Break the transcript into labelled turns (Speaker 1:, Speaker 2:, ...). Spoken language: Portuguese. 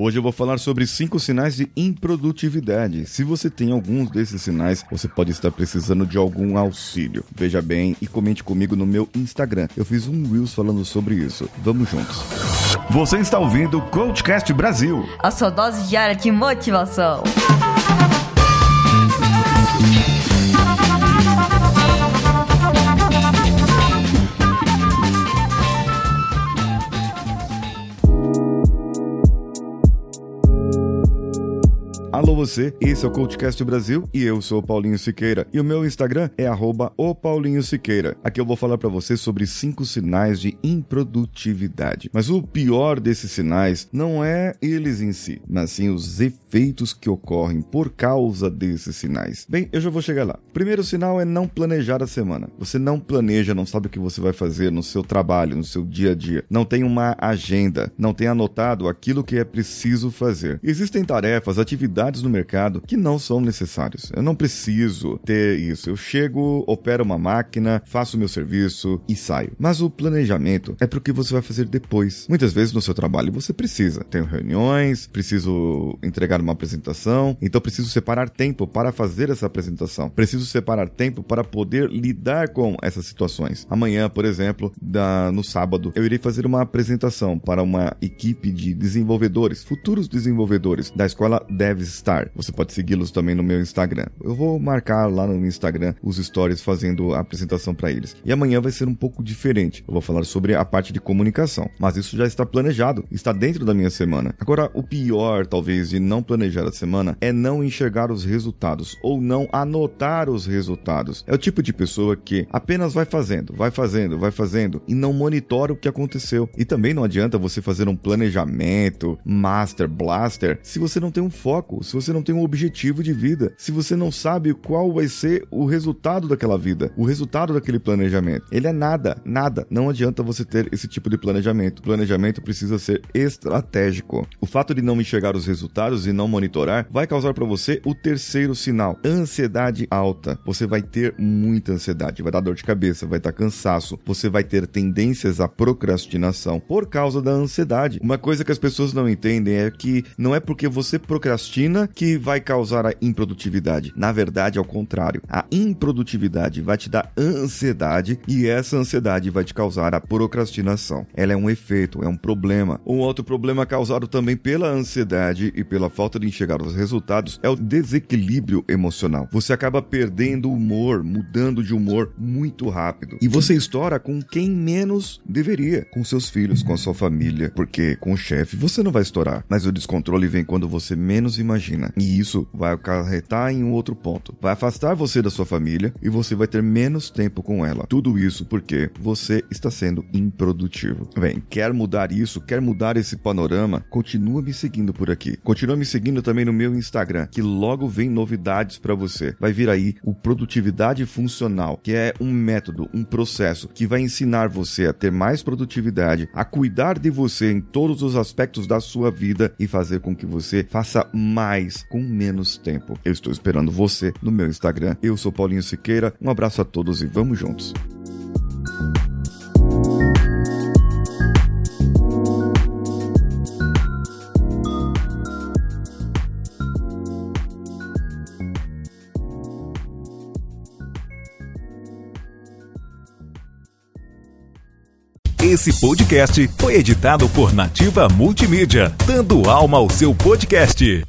Speaker 1: Hoje eu vou falar sobre cinco sinais de improdutividade. Se você tem alguns desses sinais, você pode estar precisando de algum auxílio. Veja bem e comente comigo no meu Instagram. Eu fiz um Reels falando sobre isso. Vamos juntos. Você está ouvindo o Coachcast Brasil.
Speaker 2: A sua dose diária de motivação.
Speaker 1: Alô você, esse é o Coachcast Brasil e eu sou o Paulinho Siqueira. E o meu Instagram é arroba o Paulinho Siqueira. Aqui eu vou falar para você sobre cinco sinais de improdutividade. Mas o pior desses sinais não é eles em si, mas sim os efeitos que ocorrem por causa desses sinais. Bem, eu já vou chegar lá. Primeiro sinal é não planejar a semana. Você não planeja, não sabe o que você vai fazer no seu trabalho, no seu dia a dia. Não tem uma agenda, não tem anotado aquilo que é preciso fazer. Existem tarefas, atividades no mercado que não são necessários. Eu não preciso ter isso. Eu chego, opero uma máquina, faço o meu serviço e saio. Mas o planejamento é para o que você vai fazer depois. Muitas vezes no seu trabalho você precisa. Tenho reuniões, preciso entregar uma apresentação, então preciso separar tempo para fazer essa apresentação. Preciso separar tempo para poder lidar com essas situações. Amanhã, por exemplo, da, no sábado, eu irei fazer uma apresentação para uma equipe de desenvolvedores, futuros desenvolvedores da escola Devs Star. Você pode segui-los também no meu Instagram. Eu vou marcar lá no Instagram os stories fazendo a apresentação para eles. E amanhã vai ser um pouco diferente. Eu vou falar sobre a parte de comunicação, mas isso já está planejado, está dentro da minha semana. Agora, o pior, talvez, de não planejar a semana é não enxergar os resultados ou não anotar os resultados. É o tipo de pessoa que apenas vai fazendo, vai fazendo, vai fazendo e não monitora o que aconteceu. E também não adianta você fazer um planejamento, master, blaster, se você não tem um foco, se você não tem um objetivo de vida, se você não sabe qual vai ser o resultado daquela vida, o resultado daquele planejamento. Ele é nada, nada. Não adianta você ter esse tipo de planejamento. O planejamento precisa ser estratégico. O fato de não enxergar os resultados e não monitorar vai causar para você o terceiro sinal: ansiedade alta. Você vai ter muita ansiedade, vai dar dor de cabeça, vai estar cansaço, você vai ter tendências à procrastinação por causa da ansiedade. Uma coisa que as pessoas não entendem é que não é porque você procrastina que vai causar a improdutividade. Na verdade, ao contrário. A improdutividade vai te dar ansiedade e essa ansiedade vai te causar a procrastinação. Ela é um efeito, é um problema. Um outro problema causado também pela ansiedade e pela falta de enxergar os resultados é o desequilíbrio emocional. Você acaba perdendo o humor, mudando de humor muito rápido. E você estoura com quem menos deveria, com seus filhos, com a sua família, porque com o chefe você não vai estourar, mas o descontrole vem quando você menos imagina imagina. E isso vai acarretar em um outro ponto. Vai afastar você da sua família e você vai ter menos tempo com ela. Tudo isso porque você está sendo improdutivo. Bem, quer mudar isso? Quer mudar esse panorama? Continua me seguindo por aqui. Continua me seguindo também no meu Instagram, que logo vem novidades para você. Vai vir aí o Produtividade Funcional, que é um método, um processo que vai ensinar você a ter mais produtividade, a cuidar de você em todos os aspectos da sua vida e fazer com que você faça mais mais com menos tempo. Eu estou esperando você no meu Instagram. Eu sou Paulinho Siqueira. Um abraço a todos e vamos juntos.
Speaker 3: Esse podcast foi editado por Nativa Multimídia, dando alma ao seu podcast.